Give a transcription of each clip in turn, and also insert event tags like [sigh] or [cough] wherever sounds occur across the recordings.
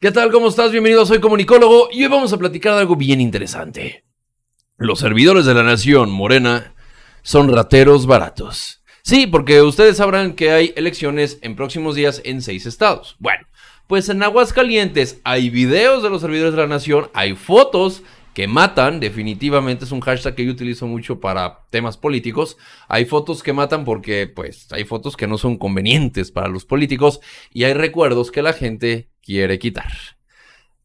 ¿Qué tal? ¿Cómo estás? Bienvenido, soy comunicólogo y hoy vamos a platicar de algo bien interesante. Los servidores de la nación morena son rateros baratos. Sí, porque ustedes sabrán que hay elecciones en próximos días en seis estados. Bueno, pues en Aguascalientes hay videos de los servidores de la nación, hay fotos que matan, definitivamente es un hashtag que yo utilizo mucho para temas políticos. Hay fotos que matan porque, pues, hay fotos que no son convenientes para los políticos y hay recuerdos que la gente quiere quitar.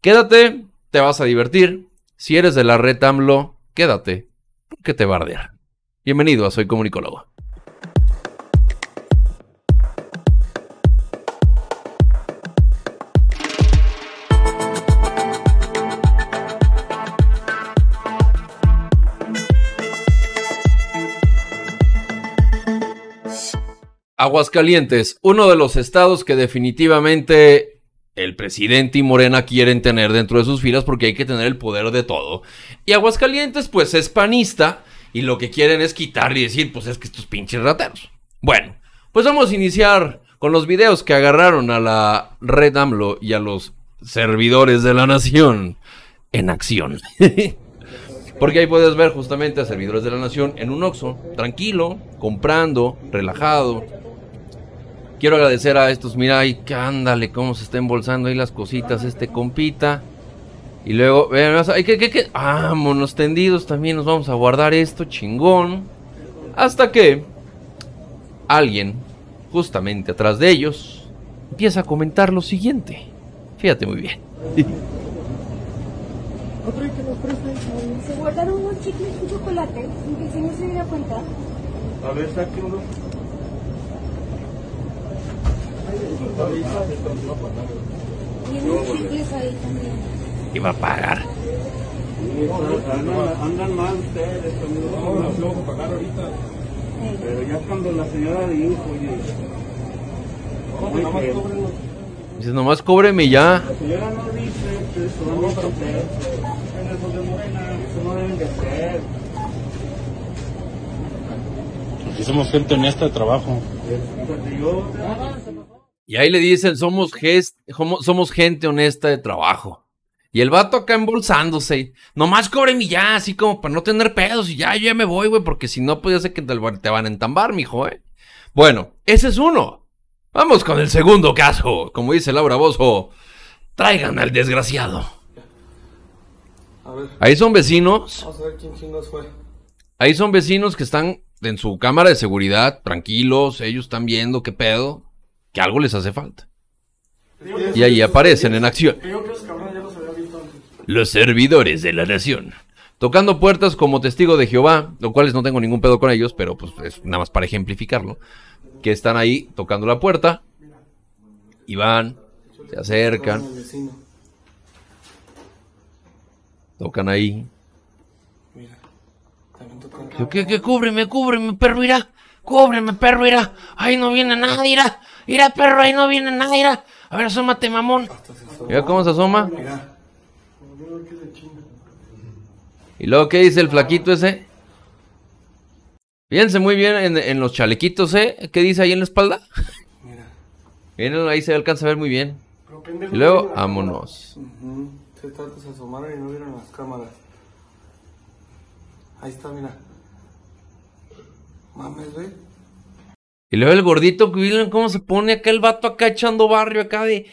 Quédate, te vas a divertir. Si eres de la red AMLO, quédate, porque te bardear. Bienvenido a Soy Comunicólogo. Aguascalientes, uno de los estados que definitivamente el presidente y Morena quieren tener dentro de sus filas porque hay que tener el poder de todo. Y Aguascalientes, pues es panista y lo que quieren es quitar y decir, pues es que estos pinches rateros. Bueno, pues vamos a iniciar con los videos que agarraron a la red AMLO y a los servidores de la nación en acción. [laughs] Porque ahí puedes ver justamente a servidores de la nación en un Oxxo, tranquilo, comprando, relajado, Quiero agradecer a estos, mira ahí, que ándale, cómo se está embolsando ahí las cositas este compita. Y luego, vean, ay, ¿qué, qué, qué? Vámonos tendidos, también nos vamos a guardar esto, chingón. Hasta que alguien, justamente atrás de ellos, empieza a comentar lo siguiente. Fíjate muy bien. [laughs] Se guardaron unos chicles y chocolate sin que el señor se diera cuenta. A ver, saque uno. Y en unos chicles ahí también. Iba a pagar. Andan, andan mal ustedes, amigos. No, tengo que pagar ahorita. Pero ya cuando la señora dijo, oye. ¿cómo que? Dices, nomás cóbreme ya. La señora no dice que eso no es hacer. En esos de Morena, eso no deben de hacer. Aquí somos gente honesta de trabajo. Y ahí le dicen, somos, somos gente honesta de trabajo. Y el vato acá embolsándose. Nomás cóbreme ya, así como para no tener pedos. Y ya, yo ya me voy, güey, porque si no, pues ya sé que te, te van a entambar, mijo, ¿eh? Bueno, ese es uno. Vamos con el segundo caso. Como dice Laura Bozo, traigan al desgraciado. A ver, Ahí son vecinos. vamos a ver quién chingos fue. Ahí son vecinos que están en su cámara de seguridad, tranquilos. Ellos están viendo qué pedo. Que algo les hace falta. Y ahí aparecen en acción. Los servidores de la nación. Tocando puertas como testigo de Jehová, lo cual no tengo ningún pedo con ellos, pero pues es nada más para ejemplificarlo. Que están ahí tocando la puerta. Y van, se acercan, tocan ahí. ¿Qué, qué? Cúbreme, cúbreme, perro, mira. Cúbreme, perro, mira. Ahí no viene nadie, mira. Mira, perro, ahí no viene nadie, mira. A ver, asómate, mamón. Mira cómo se asoma. ¿Y luego qué dice el flaquito ese? Fíjense muy bien en, en los chalequitos, ¿eh? ¿Qué dice ahí en la espalda? Miren, ahí se alcanza a ver muy bien. Y luego, vámonos. Se asomaron y no vieron las cámaras. Ahí está, mira. Mames, güey. Y luego el gordito, cómo se pone acá el vato acá echando barrio acá de...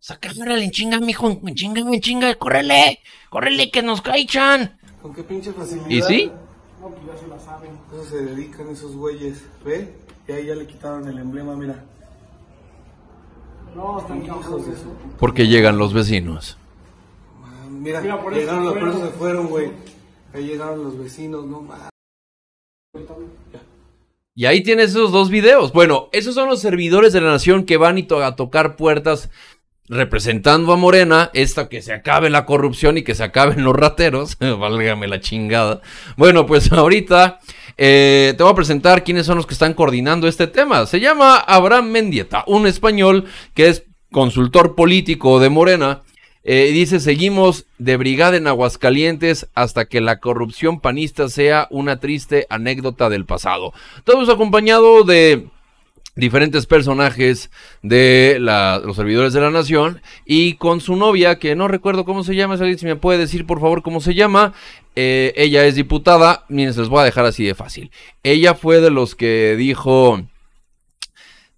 Sácamela en chinga, mijo, en chinga, en chinga, córrele, córrele que nos caichan. ¿Con qué pinche facilidad? ¿Y sí? Eso se dedican esos güeyes. ¿Ve? Y ahí ya le quitaron el emblema, mira. No, están hijos de su... Porque llegan los vecinos. Man, Mira, llegaron los, por eso se fueron, güey. Ahí llegaron los vecinos, no mames. Y ahí tienes esos dos videos. Bueno, esos son los servidores de la nación que van y to- a tocar puertas representando a Morena, esta que se acabe la corrupción y que se acaben los rateros. [laughs] Válgame la chingada. Bueno, pues ahorita eh, te voy a presentar quiénes son los que están coordinando este tema. Se llama Abraham Mendieta, un español que es consultor político de Morena. Eh, dice, seguimos de brigada en Aguascalientes hasta que la corrupción panista sea una triste anécdota del pasado. Estamos acompañado de diferentes personajes de los servidores de la nación y con su novia, que no recuerdo cómo se llama, si me puede decir por favor cómo se llama, eh, ella es diputada, miren, se les voy a dejar así de fácil. Ella fue de los que dijo,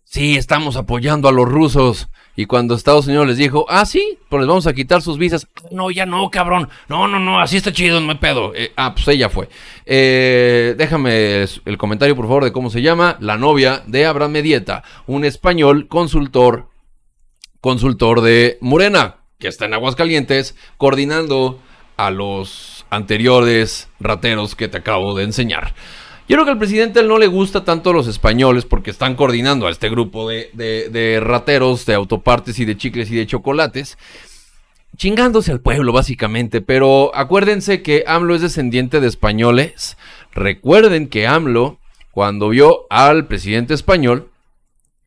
sí, estamos apoyando a los rusos. Y cuando Estados Unidos les dijo, ah, sí, pues les vamos a quitar sus visas. No, ya no, cabrón. No, no, no, así está chido, no me pedo. Eh, ah, pues ella fue. Eh, déjame el comentario, por favor, de cómo se llama. La novia de Abraham Medieta, un español consultor, consultor de Morena, que está en Aguascalientes, coordinando a los anteriores rateros que te acabo de enseñar. Yo creo que al presidente no le gusta tanto a los españoles porque están coordinando a este grupo de, rateros, de autopartes y de chicles y de chocolates chingándose al pueblo, básicamente. Pero acuérdense que AMLO es descendiente de españoles. Recuerden que AMLO, cuando vio al presidente español,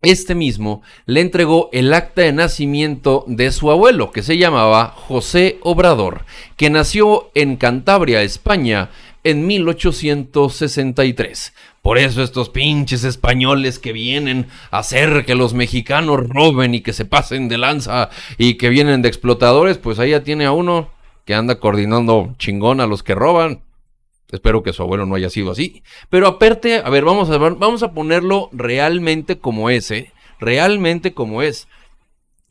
este mismo le entregó el acta de nacimiento de su abuelo, que se llamaba José Obrador, que nació en Cantabria, España, en 1863. Por eso estos pinches españoles que vienen a hacer que los mexicanos roben y que se pasen de lanza y que vienen de explotadores, pues ahí ya tiene a uno que anda coordinando chingón a los que roban. Espero que su abuelo no haya sido así. Pero aparte, a ver, vamos a, vamos a ponerlo realmente como es, ¿eh? Realmente como es.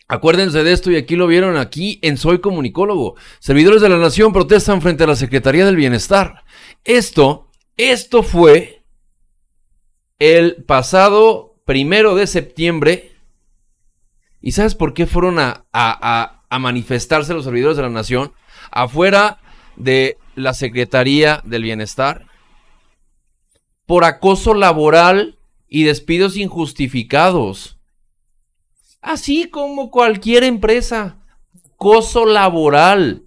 Acuérdense de esto y aquí lo vieron aquí en Soy Comunicólogo. Servidores de la Nación protestan frente a la Secretaría del Bienestar. Esto, esto fue el pasado primero de septiembre. ¿Y sabes por qué fueron a, a, manifestarse los servidores de la Nación? Afuera de la Secretaría del Bienestar. Por acoso laboral y despidos injustificados. Así como cualquier empresa. Acoso laboral.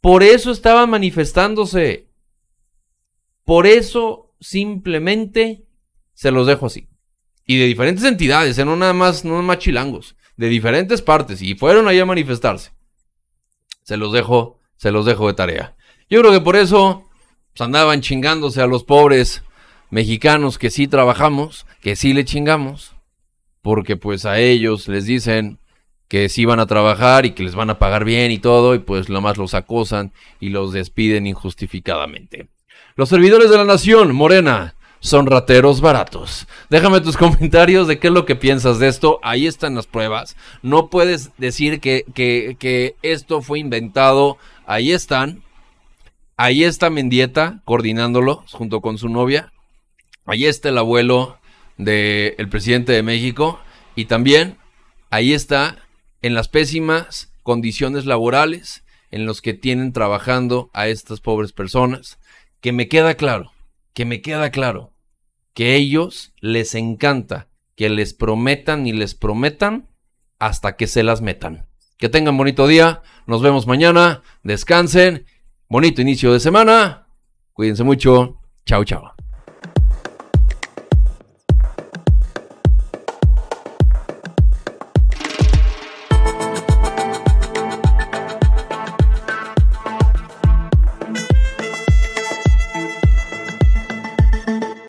Por eso estaban manifestándose. Por eso simplemente se los dejo así. Y de diferentes entidades, ¿eh? no nada más, no más chilangos, de diferentes partes, y fueron ahí a manifestarse. Se los dejo, se los dejo de tarea. Yo creo que por eso pues, andaban chingándose a los pobres mexicanos que sí trabajamos, que sí le chingamos, porque pues a ellos les dicen que sí van a trabajar y que les van a pagar bien y todo, y pues lo más los acosan y los despiden injustificadamente. Los servidores de la nación, Morena, son rateros baratos. Déjame tus [laughs] comentarios de qué es lo que piensas de esto. Ahí están las pruebas. No puedes decir que, que, esto fue inventado. Ahí están. Ahí está Mendieta coordinándolo junto con su novia. Ahí está el abuelo del presidente de México. Y también ahí está en las pésimas condiciones laborales en los que tienen trabajando a estas pobres personas que me queda claro, que me queda claro, que ellos les encanta que les prometan y les prometan hasta que se las metan. Que tengan bonito día, nos vemos mañana, descansen, bonito inicio de semana, cuídense mucho, chao chao.